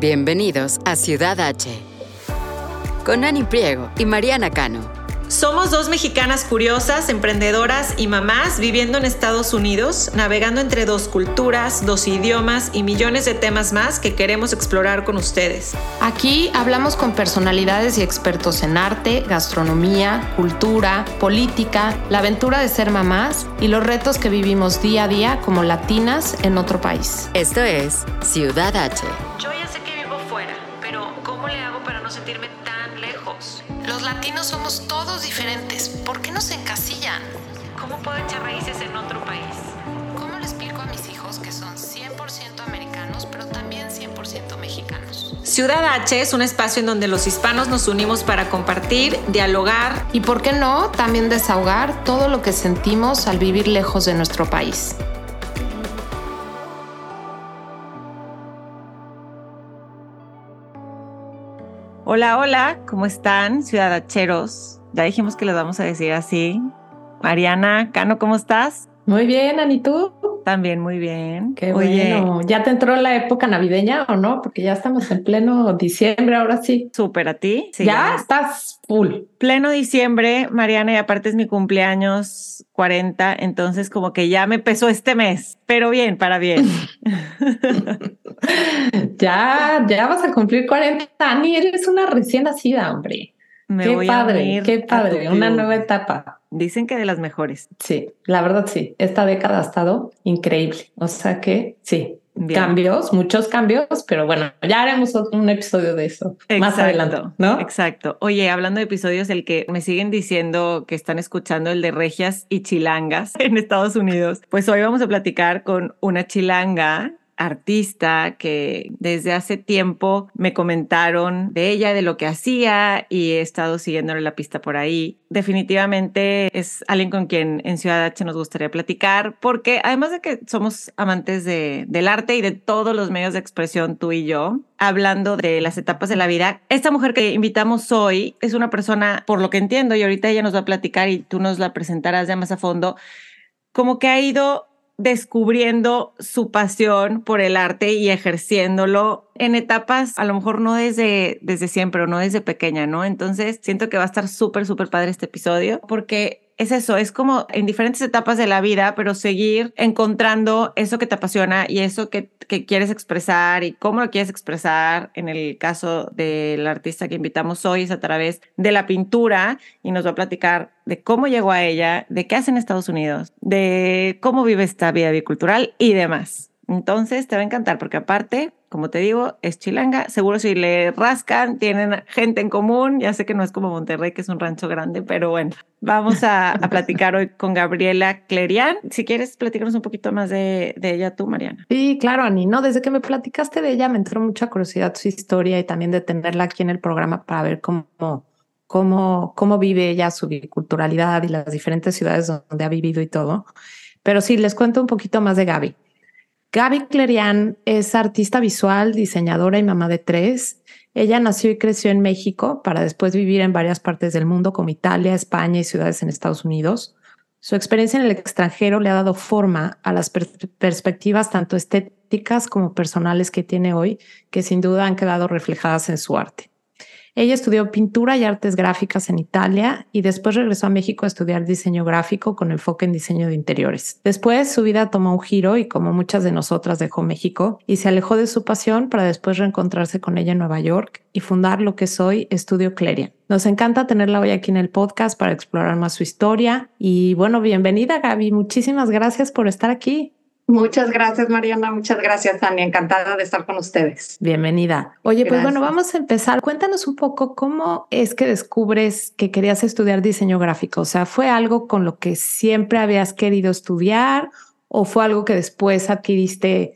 Bienvenidos a Ciudad H. Con Ani Priego y Mariana Cano. Somos dos mexicanas curiosas, emprendedoras y mamás viviendo en Estados Unidos, navegando entre dos culturas, dos idiomas y millones de temas más que queremos explorar con ustedes. Aquí hablamos con personalidades y expertos en arte, gastronomía, cultura, política, la aventura de ser mamás y los retos que vivimos día a día como latinas en otro país. Esto es Ciudad H. Ciudad H es un espacio en donde los hispanos nos unimos para compartir, dialogar Y por qué no, también desahogar todo lo que sentimos al vivir lejos de nuestro país. Hola, hola, ¿cómo están, ciudadacheros? Ya dijimos que les vamos a decir así. Mariana, Cano, ¿cómo estás? Muy bien, Ani, ¿tú? También muy bien. Qué Oye, bueno. ¿Ya te entró la época navideña o no? Porque ya estamos en pleno diciembre, ahora sí. súper a ti. Sí, ya estás full. Pleno diciembre, Mariana, y aparte es mi cumpleaños 40, entonces como que ya me pesó este mes, pero bien, para bien. Ya, ya vas a cumplir 40, Ani. Eres una recién nacida, hombre. Me qué voy padre, qué padre. Una nueva etapa. Dicen que de las mejores. Sí, la verdad sí. Esta década ha estado increíble. O sea que sí. Bien. Cambios, muchos cambios, pero bueno, ya haremos otro- un episodio de eso más adelante, ¿no? Exacto. Oye, hablando de episodios, el que me siguen diciendo que están escuchando el de regias y chilangas en Estados Unidos, pues hoy vamos a platicar con una chilanga artista que desde hace tiempo me comentaron de ella, de lo que hacía y he estado siguiéndole la pista por ahí. Definitivamente es alguien con quien en Ciudad H nos gustaría platicar porque además de que somos amantes de, del arte y de todos los medios de expresión, tú y yo, hablando de las etapas de la vida, esta mujer que invitamos hoy es una persona, por lo que entiendo, y ahorita ella nos va a platicar y tú nos la presentarás ya más a fondo, como que ha ido descubriendo su pasión por el arte y ejerciéndolo en etapas, a lo mejor no desde, desde siempre o no desde pequeña, ¿no? Entonces siento que va a estar súper, súper padre este episodio porque es eso, es como en diferentes etapas de la vida, pero seguir encontrando eso que te apasiona y eso que, que quieres expresar y cómo lo quieres expresar. En el caso del artista que invitamos hoy es a través de la pintura y nos va a platicar de cómo llegó a ella, de qué hace en Estados Unidos, de cómo vive esta vida bicultural y demás. Entonces te va a encantar porque aparte, como te digo, es chilanga. Seguro si le rascan, tienen gente en común. Ya sé que no es como Monterrey, que es un rancho grande, pero bueno, vamos a, a platicar hoy con Gabriela Clerian. Si quieres, platicarnos un poquito más de, de ella tú, Mariana. Sí, claro, Ani, no, desde que me platicaste de ella me entró mucha curiosidad su historia y también de tenerla aquí en el programa para ver cómo, cómo, cómo vive ella su biculturalidad y las diferentes ciudades donde ha vivido y todo. Pero sí, les cuento un poquito más de Gaby. Gaby Clerian es artista visual, diseñadora y mamá de tres. Ella nació y creció en México para después vivir en varias partes del mundo como Italia, España y ciudades en Estados Unidos. Su experiencia en el extranjero le ha dado forma a las per- perspectivas tanto estéticas como personales que tiene hoy, que sin duda han quedado reflejadas en su arte. Ella estudió pintura y artes gráficas en Italia y después regresó a México a estudiar diseño gráfico con enfoque en diseño de interiores. Después su vida tomó un giro y como muchas de nosotras dejó México y se alejó de su pasión para después reencontrarse con ella en Nueva York y fundar lo que es hoy Estudio Clerian. Nos encanta tenerla hoy aquí en el podcast para explorar más su historia y bueno, bienvenida Gaby, muchísimas gracias por estar aquí. Muchas gracias, Mariana. Muchas gracias, Tania. Encantada de estar con ustedes. Bienvenida. Oye, pues bueno, vamos a empezar. Cuéntanos un poco cómo es que descubres que querías estudiar diseño gráfico. O sea, ¿fue algo con lo que siempre habías querido estudiar o fue algo que después adquiriste?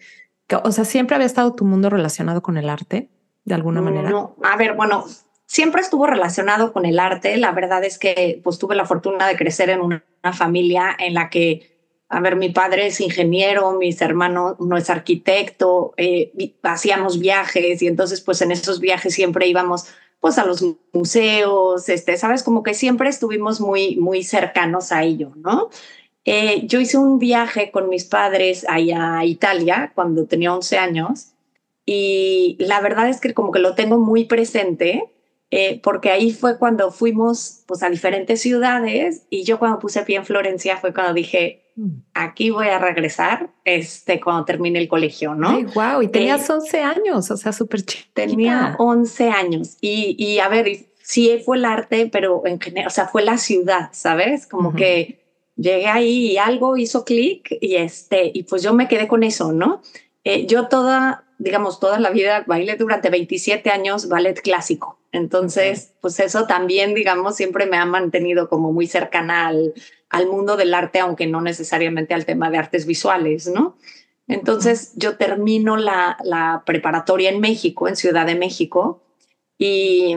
O sea, ¿siempre había estado tu mundo relacionado con el arte de alguna manera? No, a ver, bueno, siempre estuvo relacionado con el arte. La verdad es que pues tuve la fortuna de crecer en una familia en la que, a ver, mi padre es ingeniero, mis hermanos, uno es arquitecto, eh, hacíamos viajes y entonces pues en esos viajes siempre íbamos pues a los museos, este, sabes, como que siempre estuvimos muy, muy cercanos a ello, ¿no? Eh, yo hice un viaje con mis padres allá a Italia cuando tenía 11 años y la verdad es que como que lo tengo muy presente eh, porque ahí fue cuando fuimos pues, a diferentes ciudades y yo cuando puse pie en Florencia fue cuando dije. Aquí voy a regresar este, cuando termine el colegio, ¿no? Ay, wow, y tenías 11 eh, años, o sea, súper chiquita. Tenía 11 años y, y a ver, sí fue el arte, pero en general, o sea, fue la ciudad, ¿sabes? Como que llegué ahí y algo hizo clic y, este, y pues yo me quedé con eso, ¿no? Eh, yo toda, digamos, toda la vida bailé durante 27 años ballet clásico. Entonces, pues eso también, digamos, siempre me ha mantenido como muy cercana al, al mundo del arte, aunque no necesariamente al tema de artes visuales, ¿no? Entonces, yo termino la, la preparatoria en México, en Ciudad de México, y,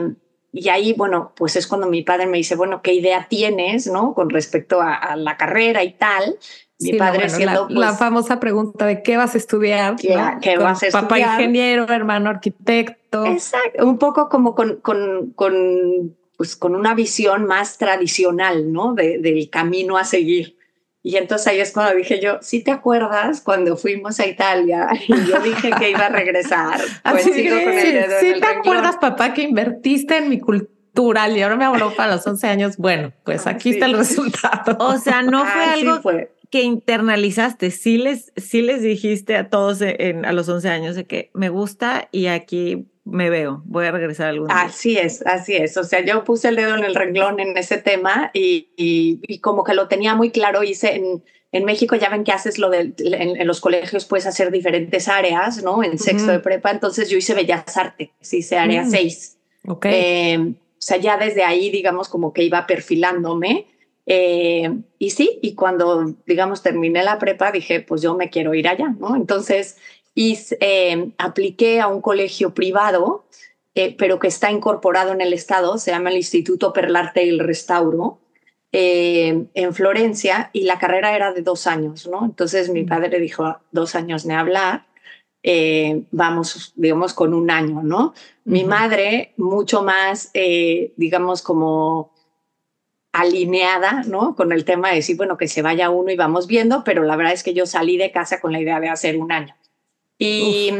y ahí, bueno, pues es cuando mi padre me dice, bueno, ¿qué idea tienes, no? Con respecto a, la carrera y tal. Mi padre siendo... La, pues, famosa pregunta de qué vas a estudiar. ¿Qué, ¿qué vas a estudiar? Papá ingeniero, hermano arquitecto. Exacto, un poco como con, con, con, pues con una visión más tradicional, ¿no? De, del camino a seguir. Y entonces ahí es cuando dije yo, ¿sí te acuerdas cuando fuimos a Italia y yo dije que iba a regresar? Pues sigo con el dedo ¿Sí te acuerdas, papá, que invertiste en mi cultural y ahora me habló para los 11 años? Bueno, pues aquí está el resultado. O sea, no fue algo que internalizaste, sí les, sí les dijiste a todos en, a los 11 años de que me gusta y aquí me veo, voy a regresar algún día. Así es, así es. O sea, yo puse el dedo en el renglón en ese tema y, y, como que lo tenía muy claro. Hice en, en México, ya ven que haces lo de, en, los colegios puedes hacer diferentes áreas, ¿no? En sexto de prepa, entonces yo hice Bellas Artes, hice área 6. Mm, ok. Eh, o sea, ya desde ahí, digamos, como que iba perfilándome. Eh, y sí, y cuando, digamos, terminé la prepa, dije, pues yo me quiero ir allá, ¿no? Entonces, y eh, apliqué a un colegio privado, eh, pero que está incorporado en el Estado, se llama el Instituto Perlarte y el Restauro, eh, en Florencia, y la carrera era de dos años, ¿no? Entonces mi mm. padre dijo, dos años de hablar, vamos, digamos, con un año, ¿no? Mi madre, mucho más, digamos, como alineada, ¿no? Con el tema de decir, bueno, que se vaya uno y vamos viendo, pero la verdad es que yo salí de casa con la idea de hacer un año. Y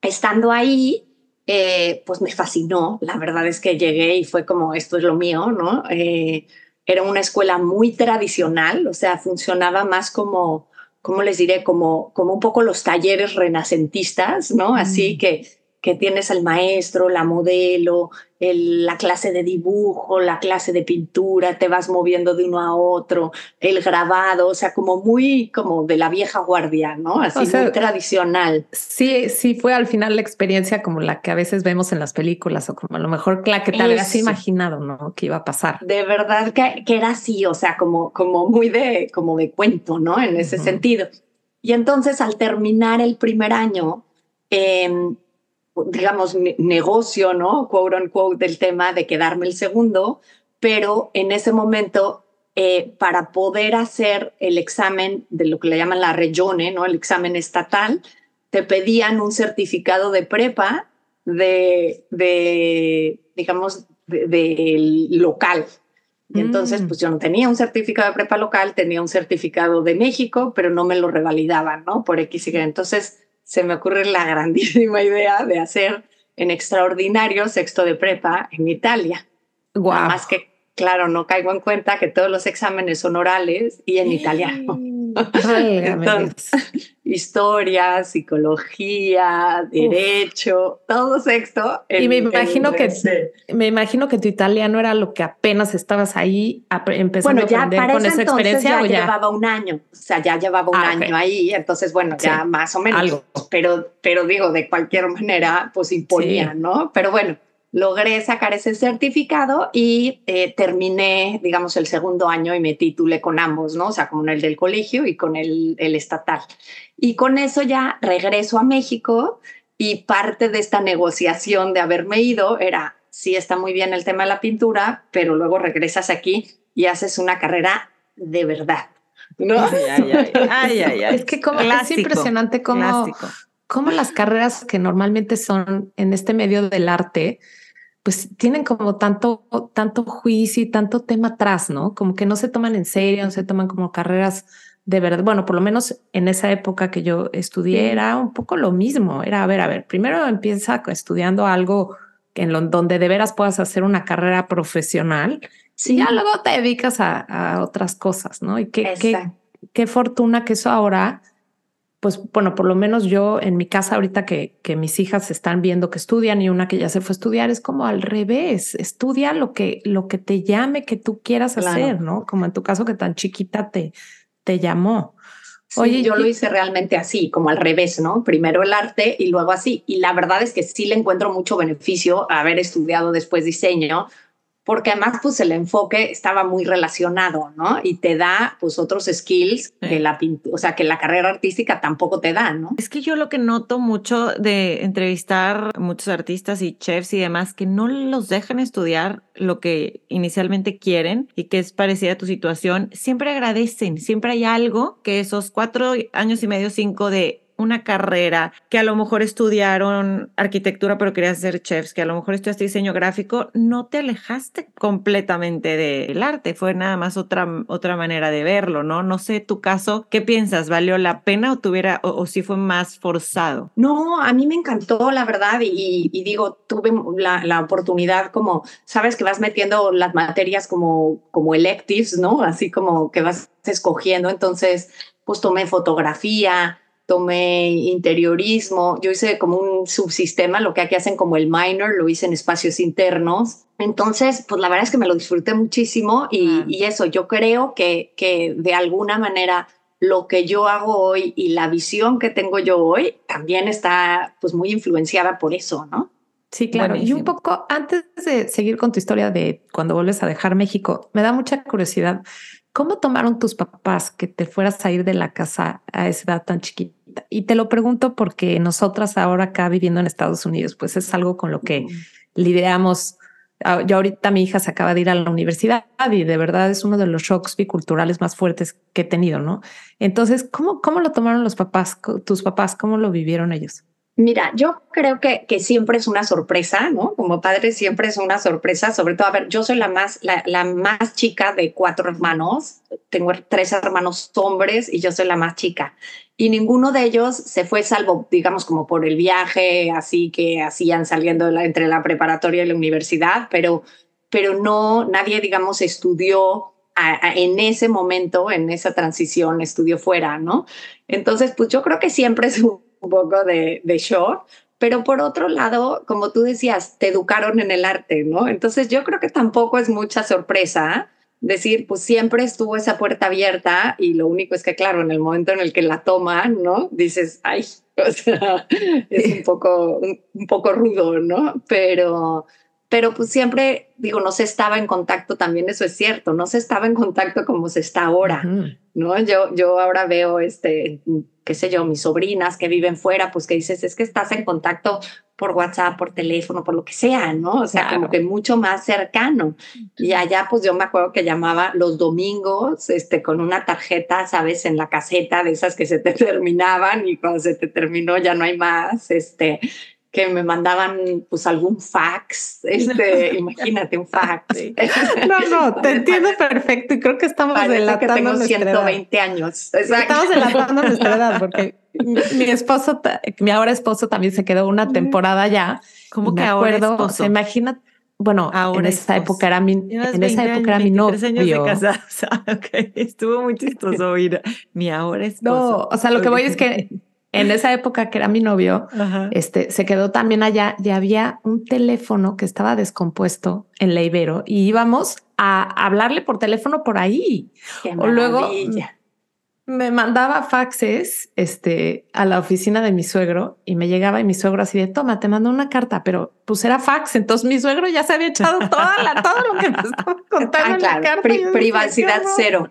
estando ahí, eh, pues me fascinó. La verdad es que llegué y fue como, esto es lo mío, ¿no? Eh, era una escuela muy tradicional, o sea, funcionaba más como, ¿cómo les diré? Como, como un poco los talleres renacentistas, ¿no? Así mm. que que tienes al maestro, la modelo, la clase de dibujo, la clase de pintura, te vas moviendo de uno a otro, el grabado, o sea, como muy como de la vieja guardia, ¿no? Así muy tradicional. Sí, sí fue al final la experiencia como la que a veces vemos en las películas o como a lo mejor la que te habías imaginado, ¿no? Que iba a pasar. De verdad que, que, era así, o sea, como, como muy de, como de cuento, ¿no? En ese sentido. Y entonces al terminar el primer año, eh, digamos, negocio, ¿no? Quote unquote, del tema de quedarme el segundo, pero en ese momento, eh, para poder hacer el examen de lo que le llaman la regione, ¿no? El examen estatal, te pedían un certificado de prepa de, de digamos, del local. Y entonces, mm. pues yo no tenía un certificado de prepa local, tenía un certificado de México, pero no me lo revalidaban, ¿no? Por X y Entonces, se me ocurre la grandísima idea de hacer en extraordinario sexto de prepa en Italia. Wow. Más que, claro, no caigo en cuenta que todos los exámenes son orales y en italiano. Entonces, historia, psicología, derecho, todo sexto. y me imagino que me imagino que tu italiano era lo que apenas estabas ahí empezando a aprender con esa experiencia. Ya, llevaba un año, o sea, ya llevaba un ah, año ahí, entonces bueno, ya más o menos. Algo. Pero, pero digo, de cualquier manera, pues imponía, ¿no? Pero bueno, logré sacar ese certificado y eh, terminé, digamos, el segundo año y me titulé con ambos, ¿no? O sea, con el del colegio y con el, el estatal. Y con eso ya regreso a México y parte de esta negociación de haberme ido era, sí está muy bien el tema de la pintura, pero luego regresas aquí y haces una carrera de verdad. ¿no? Ay, ay, ay, es que como, es impresionante cómo, cómo las carreras que normalmente son en este medio del arte, pues tienen como tanto, tanto juicio y tanto tema atrás, ¿no? Como que no se toman en serio, no se toman como carreras de verdad, bueno, por lo menos en esa época que yo estudié era un poco lo mismo, era, a ver, a ver, primero empieza estudiando algo en donde de veras puedas hacer una carrera profesional, sí. y ya luego te dedicas a, otras cosas, ¿no? Y qué, qué, qué fortuna que eso ahora pues bueno, por lo menos yo en mi casa ahorita que, que mis hijas están viendo que estudian y una que ya se fue a estudiar, es como al revés, estudia lo que, lo que te llame, que tú quieras hacer, ¿no? Como en tu caso que tan chiquita te, te llamó. Oye, yo lo hice realmente así, como al revés, ¿no? Primero el arte y luego así. Y la verdad es que sí le encuentro mucho beneficio a haber estudiado después diseño, porque además pues el enfoque estaba muy relacionado, ¿no? Y te da pues otros skills que la o sea, que la carrera artística tampoco te da, ¿no? Es que yo lo que noto mucho de entrevistar muchos artistas y chefs y demás que no los dejan estudiar lo que inicialmente quieren y que es parecida a tu situación, siempre agradecen, siempre hay algo que esos cuatro años y medio, cinco de una carrera, que a lo mejor estudiaron arquitectura pero querías ser chefs, que a lo mejor estudiaste diseño gráfico, no te alejaste completamente del arte, fue nada más otra, otra manera de verlo, ¿no? No sé tu caso, ¿qué piensas? ¿Valió la pena o tuviera o, si fue más forzado? No, a mí me encantó, la verdad, y, digo, tuve la, la, oportunidad como, sabes que vas metiendo las materias como, como electives, ¿no? Así como que vas escogiendo, entonces, pues tomé fotografía, tomé interiorismo, yo hice como un subsistema, lo que aquí hacen como el minor, lo hice en espacios internos. Entonces, pues la verdad es que me lo disfruté muchísimo y, y eso, yo creo que, que de alguna manera lo que yo hago hoy y la visión que tengo yo hoy también está pues muy influenciada por eso, ¿no? Sí, claro. Y un poco antes de seguir con tu historia de cuando vuelves a dejar México, me da mucha curiosidad. ¿Cómo tomaron tus papás que te fueras a ir de la casa a esa edad tan chiquita? Y te lo pregunto porque nosotras ahora acá viviendo en Estados Unidos, pues es algo con lo que lidiamos. Ah, yo ahorita mi hija se acaba de ir a la universidad y de verdad es uno de los shocks biculturales más fuertes que he tenido, ¿no? Entonces, ¿cómo, cómo lo tomaron los papás, tus papás? ¿Cómo lo vivieron ellos? Mira, yo creo que, que siempre es una sorpresa, ¿no? Como padre siempre es una sorpresa, sobre todo, a ver, yo soy la más, la, la, más chica de cuatro hermanos, tengo tres hermanos hombres y yo soy la más chica. Y ninguno de ellos se fue salvo, digamos, como por el viaje, así que hacían saliendo entre la preparatoria y la universidad, pero, pero no, nadie, digamos, estudió en ese momento, en esa transición, estudió fuera, ¿no? Entonces, pues yo creo que siempre es un poco de, de shock, pero por otro lado, como tú decías, te educaron en el arte, ¿no? Entonces yo creo que tampoco es mucha sorpresa decir, pues siempre estuvo esa puerta abierta y lo único es que, claro, en el momento en el que la toman, ¿no? Dices, ay, o sea, es un poco, un, poco rudo, ¿no? Pero, pero pues siempre, digo, no se estaba en contacto, también eso es cierto, no se estaba en contacto como se está ahora, ¿no? Yo, yo ahora veo, este, qué sé yo, mis sobrinas que viven fuera, pues que dices, es que estás en contacto por WhatsApp, por teléfono, por lo que sea, ¿no? O sea, como que mucho más cercano. Y allá, pues yo me acuerdo que llamaba los domingos, este, con una tarjeta, ¿sabes? En la caseta de esas que se te terminaban y cuando se te terminó ya no hay más, este, que me mandaban pues algún fax, este, imagínate un fax. No, no, te entiendo perfecto y creo que estamos Parece delatando que tengo 120 años. Estamos delatando nuestra edad porque mi, esposo, mi ahora esposo también se quedó una temporada ya. ¿Cómo que ahora esposo? Imagínate, bueno, ahora en esa época era mi, en esa época era mi novio. años de casados. okay. Estuvo muy chistoso oír mi ahora esposo. No, o sea, lo que voy es que en esa época que era mi novio, este, se quedó también allá y había un teléfono que estaba descompuesto en la Ibero y íbamos a hablarle por teléfono por ahí. o luego me mandaba faxes este, a la oficina de mi suegro y me llegaba y mi suegro así de toma, te mando una carta, pero pues era fax. Entonces mi suegro ya se había echado toda la, todo lo que me estaba contando en la carta. privacidad cero.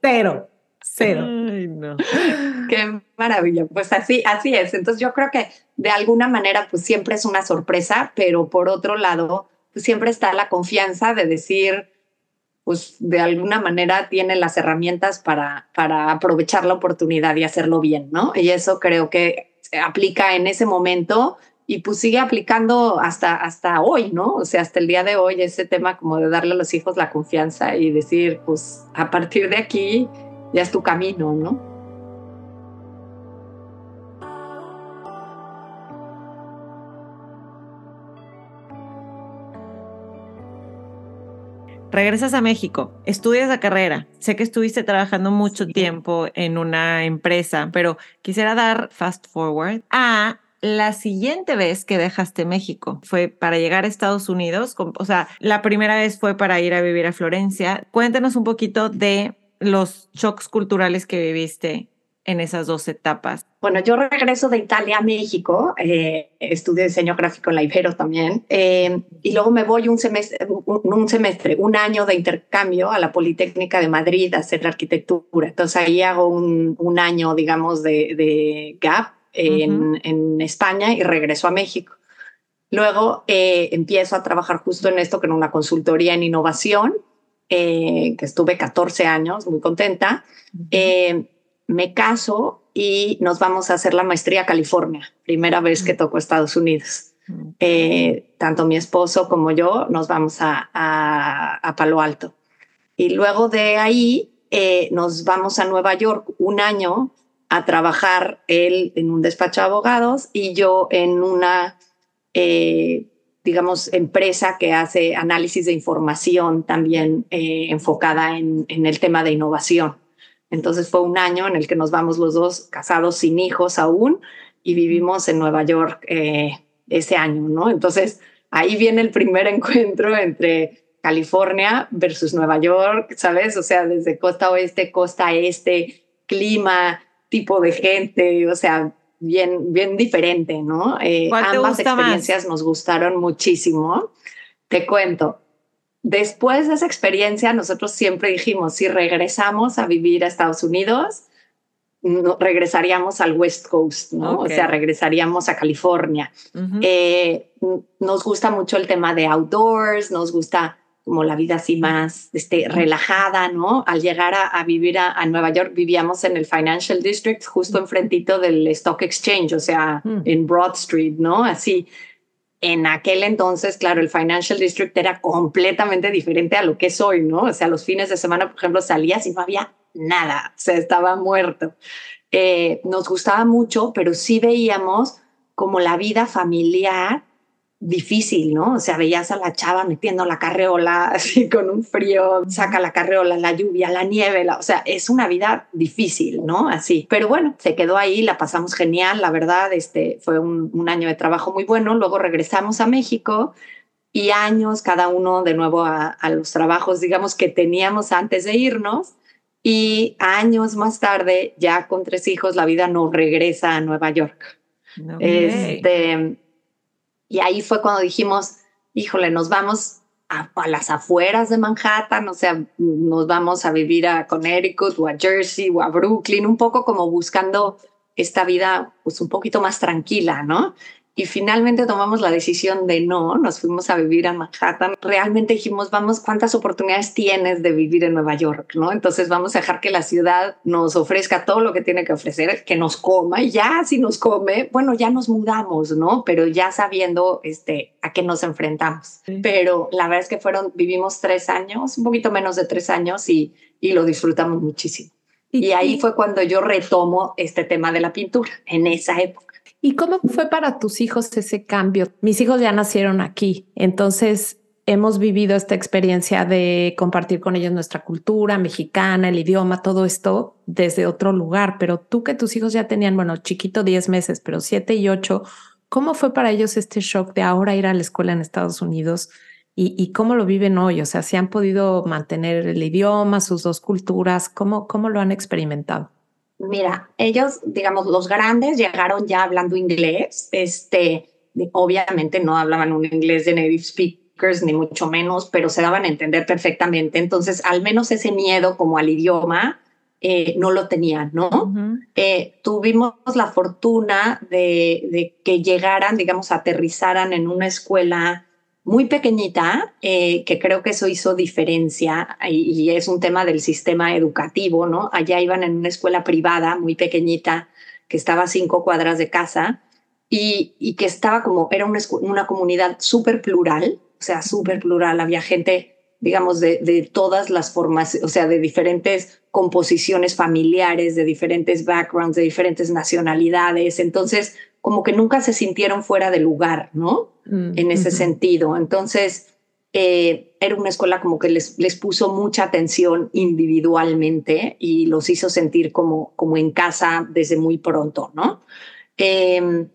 Cero cero. Ay, no. Qué maravilla. Pues así, así es. Entonces yo creo que de alguna manera, pues siempre es una sorpresa, pero por otro lado, pues siempre está la confianza de decir, pues de alguna manera tiene las herramientas para, para aprovechar la oportunidad y hacerlo bien, ¿no? Y eso creo que se aplica en ese momento y pues sigue aplicando hasta, hasta hoy, ¿no? O sea, hasta el día de hoy ese tema como de darle a los hijos la confianza y decir, pues a partir de aquí ya es tu camino, ¿no? regresas a México, estudias la carrera. Sé que estuviste trabajando mucho tiempo en una empresa, pero quisiera dar fast forward a la siguiente vez que dejaste México. Fue para llegar a Estados Unidos. O sea, la primera vez fue para ir a vivir a Florencia. Cuéntanos un poquito de los shocks culturales que viviste en esas dos etapas? Bueno, yo regreso de Italia a México, eh, estudié diseño gráfico en la Ibero también, eh, y luego me voy un semestre, un, semestre, un año de intercambio a la Politécnica de Madrid a hacer arquitectura. Entonces ahí hago un, un año, digamos, de, de gap en, en, España y regreso a México. Luego eh, empiezo a trabajar justo en esto, que era una consultoría en innovación, que estuve 14 años, muy contenta me caso y nos vamos a hacer la maestría a California, primera vez que toco Estados Unidos. Eh, tanto mi esposo como yo nos vamos a, a, Palo Alto. Y luego de ahí eh, nos vamos a Nueva York un año a trabajar él en un despacho de abogados y yo en una, eh, digamos, empresa que hace análisis de información también enfocada en, en el tema de innovación. Entonces fue un año en el que nos vamos los dos casados sin hijos aún y vivimos en Nueva York eh, ese año, ¿no? Entonces ahí viene el primer encuentro entre California versus Nueva York, ¿sabes? O sea, desde costa oeste, costa este, clima, tipo de gente, o sea, bien, bien diferente, ¿no? Eh, ambas experiencias nos gustaron muchísimo. Te cuento, después de esa experiencia, nosotros siempre dijimos, si regresamos a vivir a Estados Unidos, no, regresaríamos al West Coast, ¿no? O sea, regresaríamos a California. Eh, nos gusta mucho el tema de outdoors, nos gusta como la vida así más este, relajada, ¿no? Al llegar a, vivir a, Nueva York, vivíamos en el Financial District, justo enfrentito del Stock Exchange, o sea, mm. en Broad Street, ¿no? Así en aquel entonces, claro, el Financial District era completamente diferente a lo que es hoy, ¿no? O sea, los fines de semana, por ejemplo, salías y no había nada, o sea, estaba muerto. Eh, nos gustaba mucho, pero sí veíamos como la vida familiar difícil, ¿no? O sea, veías a la chava metiendo la carreola así con un frío, saca la carreola, la lluvia, la nieve, o sea, es una vida difícil, ¿no? Así. Pero bueno, se quedó ahí, la pasamos genial, la verdad, este fue un, año de trabajo muy bueno. Luego regresamos a México y años cada uno de nuevo a, los trabajos, digamos, que teníamos antes de irnos. Y años más tarde, ya con tres hijos, la vida nos regresa a Nueva York. Este, y ahí fue cuando dijimos, híjole, nos vamos a, las afueras de Manhattan, o sea, nos vamos a vivir a Connecticut o a Jersey o a Brooklyn, un poco como buscando esta vida pues un poquito más tranquila, ¿no? Y finalmente tomamos la decisión de no, nos fuimos a vivir a Manhattan. Realmente dijimos, vamos, ¿cuántas oportunidades tienes de vivir en Nueva York? ¿no? Entonces vamos a dejar que la ciudad nos ofrezca todo lo que tiene que ofrecer, que nos coma y ya si nos come, bueno, ya nos mudamos, ¿no? Pero ya sabiendo este, a qué nos enfrentamos. Pero la verdad es que fueron, vivimos tres años, un poquito menos de tres años y, y lo disfrutamos muchísimo. Y, ahí fue cuando yo retomo este tema de la pintura, en esa época. ¿Y cómo fue para tus hijos ese cambio? Mis hijos ya nacieron aquí, entonces hemos vivido esta experiencia de compartir con ellos nuestra cultura mexicana, el idioma, todo esto desde otro lugar, pero tú que tus hijos ya tenían, bueno, chiquito 10 meses, pero 7 y 8, ¿cómo fue para ellos este shock de ahora ir a la escuela en Estados Unidos? Y, cómo lo viven hoy, o sea, si han podido mantener el idioma, sus dos culturas, ¿cómo, cómo lo han experimentado? Mira, ellos, digamos, los grandes llegaron ya hablando inglés, este, obviamente no hablaban un inglés de native speakers, ni mucho menos, pero se daban a entender perfectamente. Entonces, al menos ese miedo como al idioma, eh, no lo tenían, ¿no? Eh, tuvimos la fortuna de, de, que llegaran, digamos, aterrizaran en una escuela muy pequeñita, eh, que creo que eso hizo diferencia y, es un tema del sistema educativo, ¿no? Allá iban en una escuela privada muy pequeñita que estaba a cinco cuadras de casa y, y que estaba como, era una, una comunidad súper plural, o sea, súper plural, había gente digamos, de, de todas las formas, o sea, de diferentes composiciones familiares, de diferentes backgrounds, de diferentes nacionalidades. Entonces, como que nunca se sintieron fuera de lugar, ¿no? Mm, en ese sentido. Entonces, eh, era una escuela como que les, les puso mucha atención individualmente y los hizo sentir como, como en casa desde muy pronto, ¿no? Em,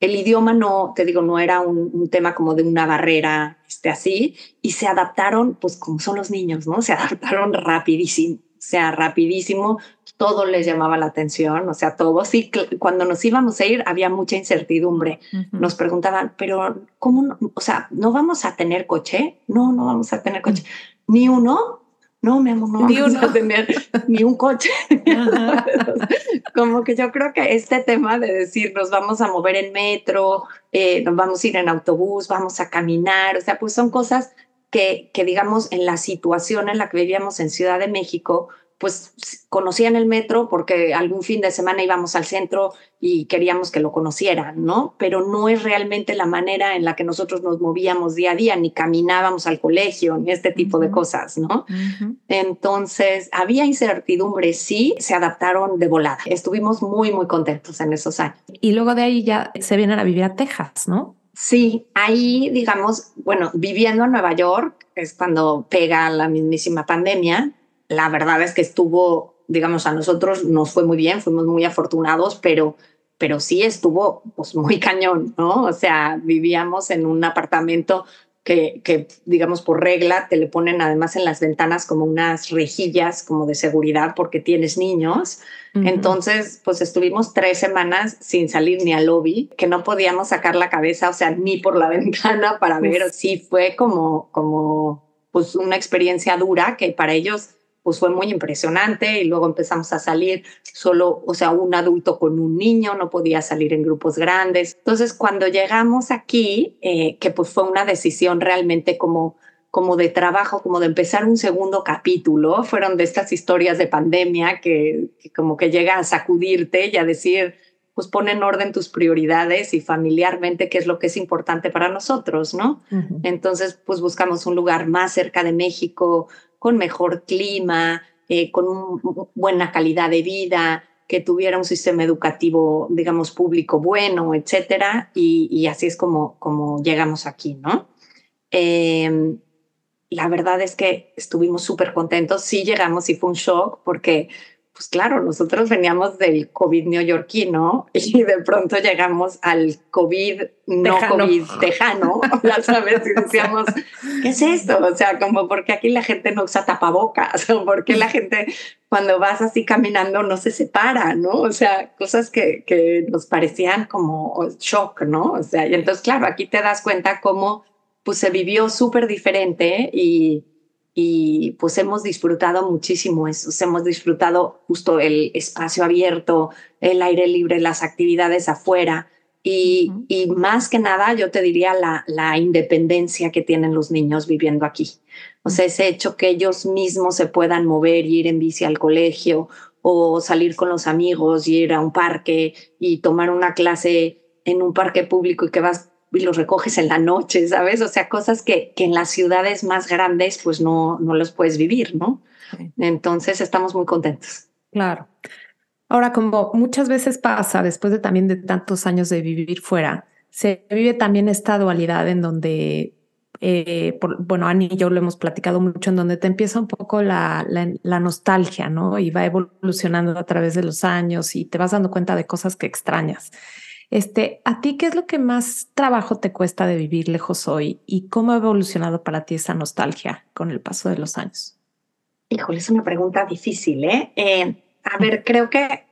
el idioma no, te digo, no era un, tema como de una barrera este, así, y se adaptaron, pues como son los niños, ¿no? Se adaptaron rapidísimo, sea, rapidísimo, todo les llamaba la atención, o sea, todo. Sí, cuando nos íbamos a ir había mucha incertidumbre. Nos preguntaban, pero ¿cómo? o sea, ¿no vamos a tener coche? No, no vamos a tener coche. Ni uno. No, mi amor, no ni vamos a tener ni un coche. Como que yo creo que este tema de decir nos vamos a mover en metro, eh, nos vamos a ir en autobús, vamos a caminar, o sea, pues son cosas que, que digamos en la situación en la que vivíamos en Ciudad de México, pues conocían el metro porque algún fin de semana íbamos al centro y queríamos que lo conocieran, ¿no? Pero no es realmente la manera en la que nosotros nos movíamos día a día, ni caminábamos al colegio, ni este tipo de cosas, ¿no? Entonces, había incertidumbre, sí, se adaptaron de volada. Estuvimos muy, muy contentos en esos años. Y luego de ahí ya se vienen a vivir a Texas, ¿no? Sí, ahí, digamos, bueno, viviendo en Nueva York es cuando pega la mismísima pandemia la verdad es que estuvo, digamos, a nosotros nos fue muy bien, fuimos muy afortunados, pero, pero sí estuvo pues, muy cañón, ¿no? O sea, vivíamos en un apartamento que, que, digamos, por regla te le ponen además en las ventanas como unas rejillas como de seguridad porque tienes niños. Entonces, pues estuvimos tres semanas sin salir ni al lobby, que no podíamos sacar la cabeza, o sea, ni por la ventana para ver. Sí, fue como, como, pues una experiencia dura que para ellos pues fue muy impresionante y luego empezamos a salir solo, o sea, un adulto con un niño, no podía salir en grupos grandes. Entonces, cuando llegamos aquí, eh, que pues fue una decisión realmente como como de trabajo, como de empezar un segundo capítulo, fueron de estas historias de pandemia que, como que llega a sacudirte y a decir, pues pon en orden tus prioridades y familiarmente qué es lo que es importante para nosotros, ¿no? Entonces, pues buscamos un lugar más cerca de México, con mejor clima, eh, con una buena calidad de vida, que tuviera un sistema educativo, digamos, público bueno, etcétera, y, así es como, como llegamos aquí, ¿no? Em, la verdad es que estuvimos súper contentos, sí llegamos y fue un shock porque pues claro, nosotros veníamos del COVID neoyorquino y de pronto llegamos al COVID no COVID tejano, ya sabes, y decíamos, ¿qué es esto? O sea, como porque aquí la gente no usa tapabocas, o porque la gente cuando vas así caminando no se separa, ¿no? O sea, cosas que, que nos parecían como shock, ¿no? O sea, y entonces, claro, aquí te das cuenta cómo pues se vivió súper diferente y y pues hemos disfrutado muchísimo eso, hemos disfrutado justo el espacio abierto, el aire libre, las actividades afuera y, y más que nada yo te diría la, la, independencia que tienen los niños viviendo aquí. O sea, ese hecho que ellos mismos se puedan mover y ir en bici al colegio o salir con los amigos y ir a un parque y tomar una clase en un parque público y que vas y los recoges en la noche, ¿sabes? O sea, cosas que, que en las ciudades más grandes pues no, no los puedes vivir, ¿no? Entonces estamos muy contentos. Claro. Ahora, como muchas veces pasa, después de también de tantos años de vivir fuera, se vive también esta dualidad en donde, eh, bueno, Ani y yo lo hemos platicado mucho, en donde te empieza un poco la, la, la, nostalgia, ¿no? Y va evolucionando a través de los años y te vas dando cuenta de cosas que extrañas. Este, ¿A ti qué es lo que más trabajo te cuesta de vivir lejos hoy y cómo ha evolucionado para ti esa nostalgia con el paso de los años? Híjole, es una pregunta difícil, ¿eh? eh a ver, creo que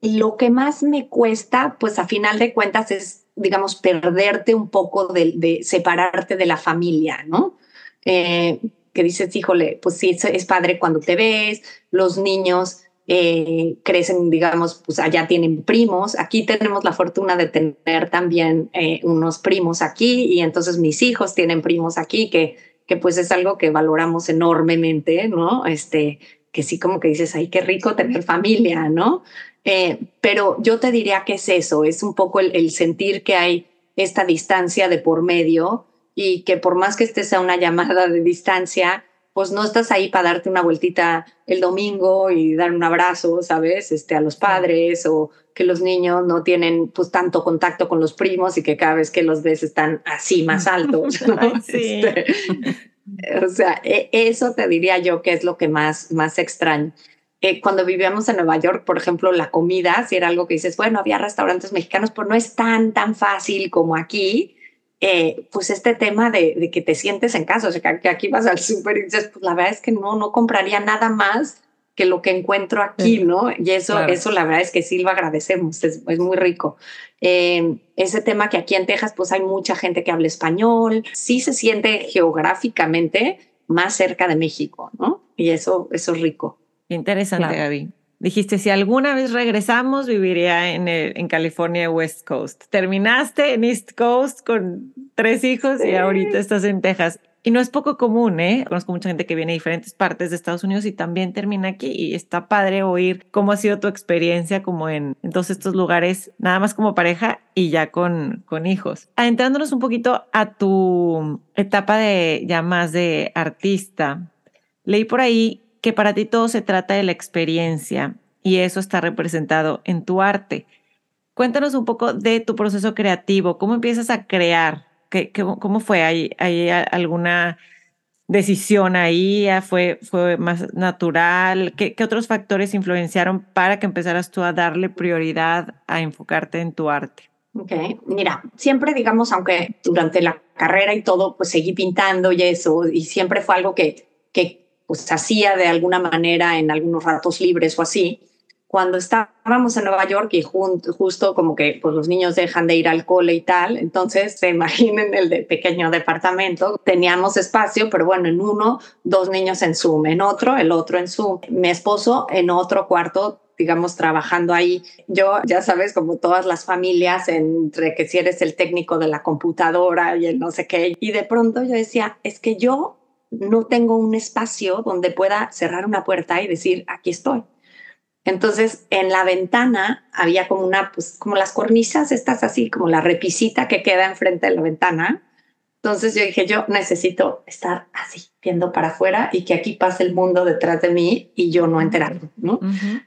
lo que más me cuesta, pues a final de cuentas es, digamos, perderte un poco de, separarte de la familia, ¿no? Eh, que dices, híjole, pues sí, es padre cuando te ves, los niños eh, crecen, digamos, pues allá tienen primos. Aquí tenemos la fortuna de tener también eh, unos primos aquí y entonces mis hijos tienen primos aquí que, que pues es algo que valoramos enormemente, ¿no? Este, que sí como que dices, ay, qué rico tener familia, ¿no? Eh, pero yo te diría que es eso, es un poco el, el sentir que hay esta distancia de por medio y que por más que estés a una llamada de distancia, pues no estás ahí para darte una vueltita el domingo y dar un abrazo, ¿sabes? Este, a los padres o que los niños no tienen pues tanto contacto con los primos y que cada vez que los ves están así más altos. sí. Este, o sea, e, eso te diría yo que es lo que más, más extraño. Eh, cuando vivíamos en Nueva York, por ejemplo, la comida, si era algo que dices, bueno, había restaurantes mexicanos, pero no es tan, tan fácil como aquí. Eh, pues este tema de, que te sientes en casa, o sea, que, aquí vas al súper y dices, pues la verdad es que no, no compraría nada más que lo que encuentro aquí, ¿no? Y eso, eso la verdad es que sí lo agradecemos, es, es muy rico. Eh, ese tema que aquí en Texas, pues hay mucha gente que habla español, sí se siente geográficamente más cerca de México, ¿no? Y eso, eso es rico. Interesante, Gaby. Dijiste, si alguna vez regresamos, viviría en, en California West Coast. Terminaste en East Coast con tres hijos y ahorita estás en Texas. Y no es poco común, ¿eh? Conozco mucha gente que viene de diferentes partes de Estados Unidos y también termina aquí. Y está padre oír cómo ha sido tu experiencia como en, en todos estos lugares, nada más como pareja y ya con, con hijos. Adentrándonos un poquito a tu etapa de ya más de artista, leí por ahí que para ti todo se trata de la experiencia y eso está representado en tu arte. Cuéntanos un poco de tu proceso creativo, cómo empiezas a crear, ¿Qué, cómo fue? ¿Hay, ¿Hay, alguna decisión ahí? ¿Fue, fue más natural? ¿Qué, ¿Qué otros factores influenciaron para que empezaras tú a darle prioridad a enfocarte en tu arte? Ok, mira, siempre digamos, aunque durante la carrera y todo, pues seguí pintando y eso, y siempre fue algo que, que pues hacía de alguna manera en algunos ratos libres o así. Cuando estábamos en Nueva York y justo como que pues los niños dejan de ir al cole y tal, entonces se imaginen el pequeño departamento, teníamos espacio, pero bueno, en uno, dos niños en Zoom, en otro, el otro en Zoom, mi esposo en otro cuarto digamos, trabajando ahí. Yo, ya sabes, como todas las familias, entre que si eres el técnico de la computadora y el no sé qué, y de pronto yo decía, es que yo no tengo un espacio donde pueda cerrar una puerta y decir, aquí estoy. Entonces, en la ventana había como una, pues como las cornisas, estas así, como la repisita que queda enfrente de la ventana. Entonces yo dije, yo necesito estar así, viendo para afuera y que aquí pase el mundo detrás de mí y yo no enterarme, ¿no?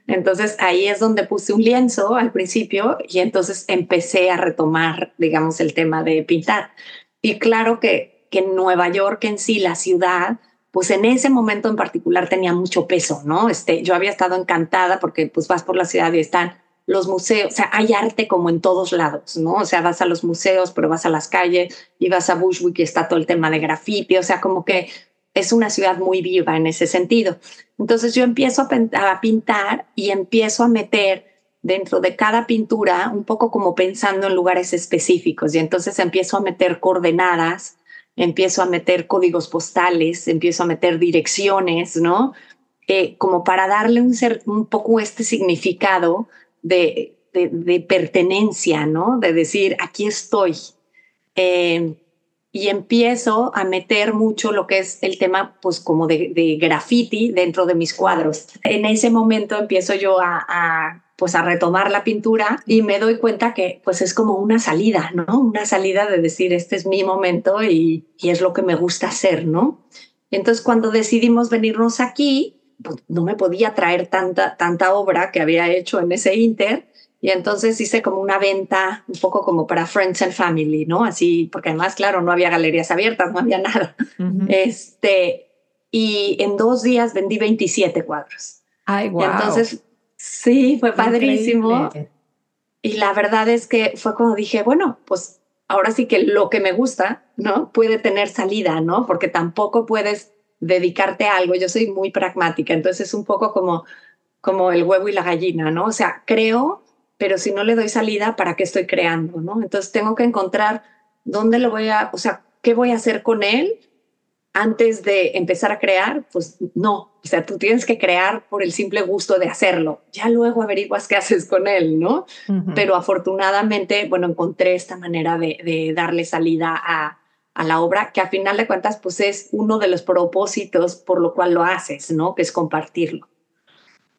Entonces ahí es donde puse un lienzo al principio y entonces empecé a retomar, digamos, el tema de pintar. Y claro que que Nueva York en sí, la ciudad, pues en ese momento en particular tenía mucho peso, ¿no? Este, yo había estado encantada porque pues vas por la ciudad y están los museos, o sea, hay arte como en todos lados, ¿no? O sea, vas a los museos, pero vas a las calles y vas a Bushwick y está todo el tema de graffiti, o sea, como que es una ciudad muy viva en ese sentido. Entonces yo empiezo a pintar y empiezo a meter dentro de cada pintura un poco como pensando en lugares específicos y entonces empiezo a meter coordenadas empiezo a meter códigos postales, empiezo a meter direcciones, ¿no? Eh, como para darle un, ser, un poco este significado de, de, pertenencia, ¿no? De decir, aquí estoy. Eh, y empiezo a meter mucho lo que es el tema, pues como de, de graffiti dentro de mis cuadros. En ese momento empiezo yo a pues a retomar la pintura y me doy cuenta que pues es como una salida, ¿no? Una salida de decir, este es mi momento y, es lo que me gusta hacer, ¿no? entonces cuando decidimos venirnos aquí, pues no me podía traer tanta, tanta obra que había hecho en ese inter y entonces hice como una venta un poco como para Friends and Family, ¿no? Así, porque además, claro, no había galerías abiertas, no había nada. Este, y en dos días vendí 27 cuadros. Ay, wow. Entonces Sí, fue padrísimo. Y la verdad es que fue cuando dije, bueno, pues ahora sí que lo que me gusta, ¿no? Puede tener salida, ¿no? Porque tampoco puedes dedicarte a algo. Yo soy muy pragmática, entonces es un poco como, como el huevo y la gallina, ¿no? O sea, creo, pero si no le doy salida, ¿para qué estoy creando, ¿no? Entonces tengo que encontrar dónde lo voy a, o sea, qué voy a hacer con él antes de empezar a crear, pues no, o sea, tú tienes que crear por el simple gusto de hacerlo. Ya luego averiguas qué haces con él, ¿no? Pero afortunadamente, bueno, encontré esta manera de, darle salida a, la obra, que a final de cuentas, pues es uno de los propósitos por lo cual lo haces, ¿no? Que es compartirlo.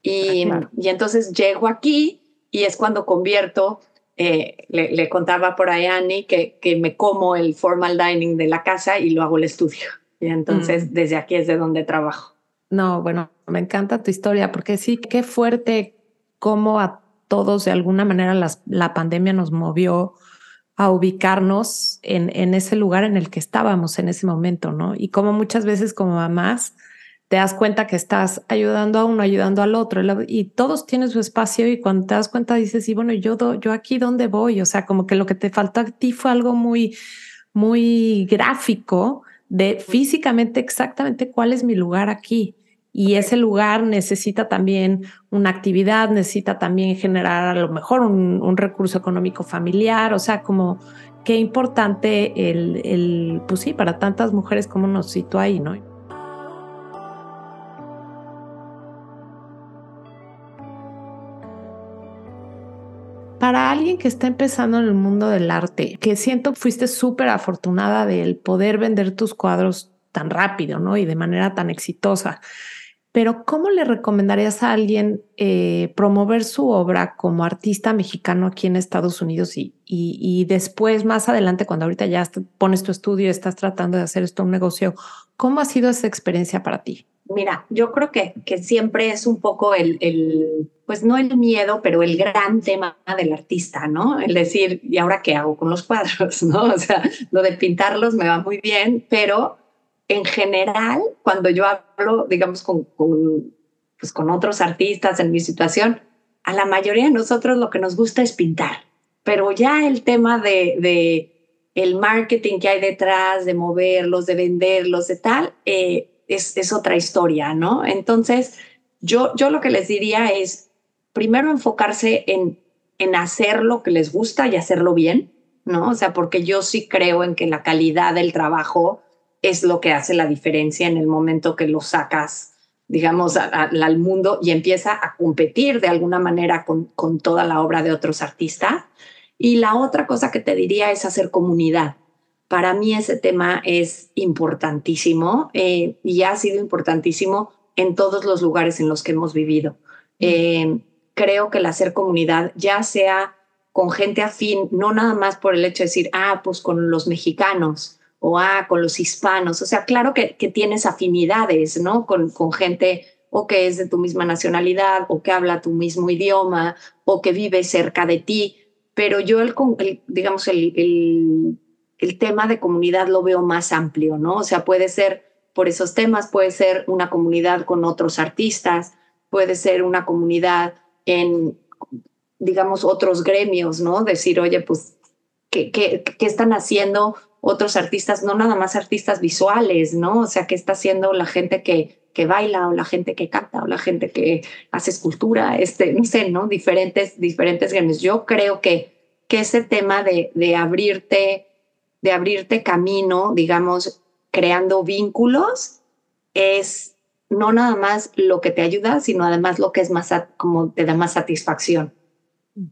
Y, ah, y entonces llego aquí y es cuando convierto eh, le, contaba por ahí a Annie que, que me como el formal dining de la casa y lo hago el estudio. Y entonces mm. desde aquí es de donde trabajo. No, bueno, me encanta tu historia porque sí, qué fuerte cómo a todos de alguna manera la pandemia nos movió a ubicarnos en, en, ese lugar en el que estábamos en ese momento, ¿no? Y como muchas veces como mamás te das cuenta que estás ayudando a uno, ayudando al otro, y todos tienen su espacio y cuando te das cuenta dices, y bueno, yo, yo aquí dónde voy, o sea, como que lo que te faltó a ti fue algo muy, muy gráfico de físicamente exactamente cuál es mi lugar aquí. Y ese lugar necesita también una actividad, necesita también generar a lo mejor un, un recurso económico familiar, o sea, como qué importante el, el, pues sí, para tantas mujeres como nos sitúa ahí, ¿no? Para alguien que está empezando en el mundo del arte, que siento fuiste súper afortunada del poder vender tus cuadros tan rápido, ¿no? Y de manera tan exitosa. Pero ¿cómo le recomendarías a alguien eh, promover su obra como artista mexicano aquí en Estados Unidos y, y, después, más adelante, cuando ahorita ya pones tu estudio y estás tratando de hacer esto un negocio, ¿cómo ha sido esa experiencia para ti? Mira, yo creo que, que siempre es un poco el, el, pues no el miedo, pero el gran tema del artista, ¿no? El decir, ¿y ahora qué hago con los cuadros? ¿No? O sea, lo de pintarlos me va muy bien, pero en general, cuando yo hablo, digamos, con, con, pues con otros artistas en mi situación, a la mayoría de nosotros lo que nos gusta es pintar, pero ya el tema de, de el marketing que hay detrás, de moverlos, de venderlos, de tal, eh, es, otra historia, ¿no? Entonces, yo, yo lo que les diría es, primero enfocarse en, en hacer lo que les gusta y hacerlo bien, ¿no? O sea, porque yo sí creo en que la calidad del trabajo es lo que hace la diferencia en el momento que lo sacas, digamos, al mundo y empieza a competir de alguna manera con, con toda la obra de otros artistas. Y la otra cosa que te diría es hacer comunidad. Para mí ese tema es importantísimo eh, y ha sido importantísimo en todos los lugares en los que hemos vivido. Eh, creo que el hacer comunidad, ya sea con gente afín, no nada más por el hecho de decir, ah, pues con los mexicanos o ah, con los hispanos. O sea, claro que, que tienes afinidades, ¿no? Con, con gente o que es de tu misma nacionalidad o que habla tu mismo idioma o que vive cerca de ti. Pero yo, el, el digamos, el, el el tema de comunidad lo veo más amplio, ¿no? O sea, puede ser por esos temas, puede ser una comunidad con otros artistas, puede ser una comunidad en, digamos, otros gremios, ¿no? Decir, oye, pues, ¿qué, qué, qué están haciendo otros artistas? No nada más artistas visuales, ¿no? O sea, ¿qué está haciendo la gente que, que baila o la gente que canta o la gente que hace escultura? Este, no sé, ¿no? Diferentes, diferentes gremios. Yo creo que, que ese tema de, de abrirte de abrirte camino, digamos, creando vínculos, es no nada más lo que te ayuda, sino además lo que es más, como te da más satisfacción,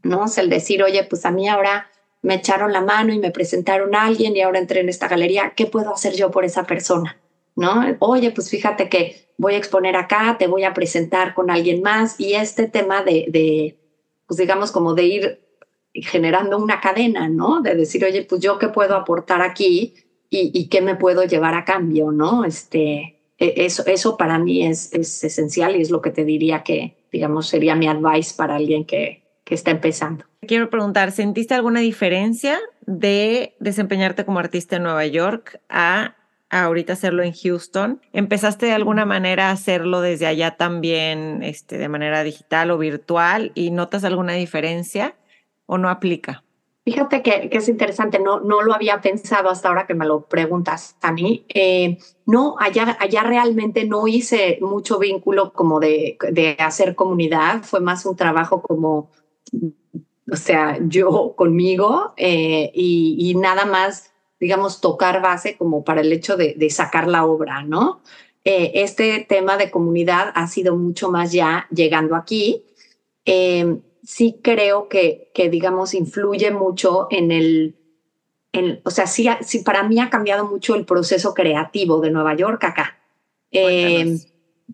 ¿no? Es el decir, oye, pues a mí ahora me echaron la mano y me presentaron a alguien y ahora entré en esta galería, ¿qué puedo hacer yo por esa persona? ¿No? Oye, pues fíjate que voy a exponer acá, te voy a presentar con alguien más y este tema de, de pues digamos, como de ir generando una cadena, ¿no? De decir, oye, pues yo qué puedo aportar aquí y, qué me puedo llevar a cambio, ¿no? Este, e, eso, eso para mí es, es esencial y es lo que te diría que, digamos, sería mi advice para alguien que, que está empezando. Quiero preguntar, ¿sentiste alguna diferencia de desempeñarte como artista en Nueva York a ahorita hacerlo en Houston. ¿Empezaste de alguna manera a hacerlo desde allá también, este, de manera digital o virtual y notas alguna diferencia? O no aplica? Fíjate que, es interesante, no, no lo había pensado hasta ahora que me lo preguntas mí. Eh, no, allá, allá realmente no hice mucho vínculo como de, de hacer comunidad, fue más un trabajo como, o sea, yo conmigo eh, y, nada más, digamos, tocar base como para el hecho de, de sacar la obra, ¿no? Eh, este tema de comunidad ha sido mucho más ya llegando aquí sí creo que, que digamos, influye mucho en el, en, o sea, sí, sí, para mí ha cambiado mucho el proceso creativo de Nueva York acá. Eh,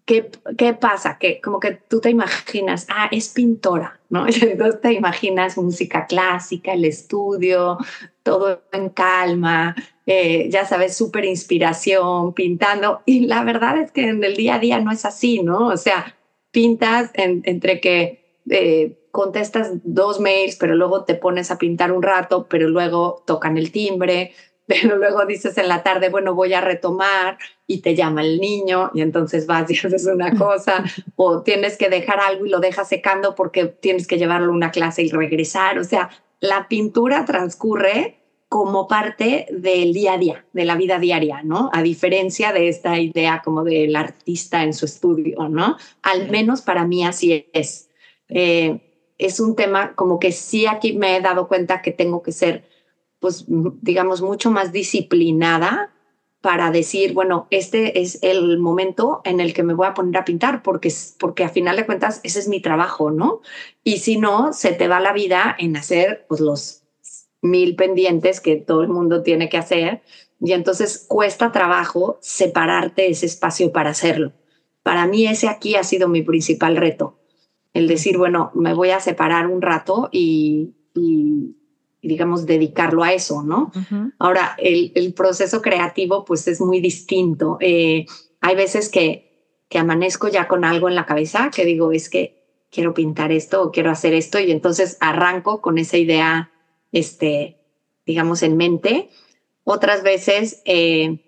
¿qué, ¿qué pasa? Que como que tú te imaginas, ah, es pintora, ¿no? Entonces te imaginas música clásica, el estudio, todo en calma, eh, ya sabes, súper inspiración, pintando. Y la verdad es que en el día a día no es así, ¿no? O sea, pintas entre que eh, contestas dos mails, pero luego te pones a pintar un rato, pero luego tocan el timbre, pero luego dices en la tarde, bueno, voy a retomar y te llama el niño y entonces vas y haces una cosa, o tienes que dejar algo y lo dejas secando porque tienes que llevarlo a una clase y regresar. O sea, la pintura transcurre como parte del día a día, de la vida diaria, ¿no? A diferencia de esta idea como del artista en su estudio, ¿no? Al menos para mí así es. Eh, es un tema como que sí aquí me he dado cuenta que tengo que ser, pues, digamos, mucho más disciplinada para decir, bueno, este es el momento en el que me voy a poner a pintar, porque, porque a final de cuentas ese es mi trabajo, ¿no? Y si no, se te va la vida en hacer pues, los mil pendientes que todo el mundo tiene que hacer y entonces cuesta trabajo separarte ese espacio para hacerlo. Para mí ese aquí ha sido mi principal reto, el decir, bueno, me voy a separar un rato y, digamos, dedicarlo a eso, ¿no? Ahora, el, proceso creativo pues es muy distinto. Eh, hay veces que, que amanezco ya con algo en la cabeza, que digo, es que quiero pintar esto o quiero hacer esto y entonces arranco con esa idea este, digamos, en mente. Otras veces, eh,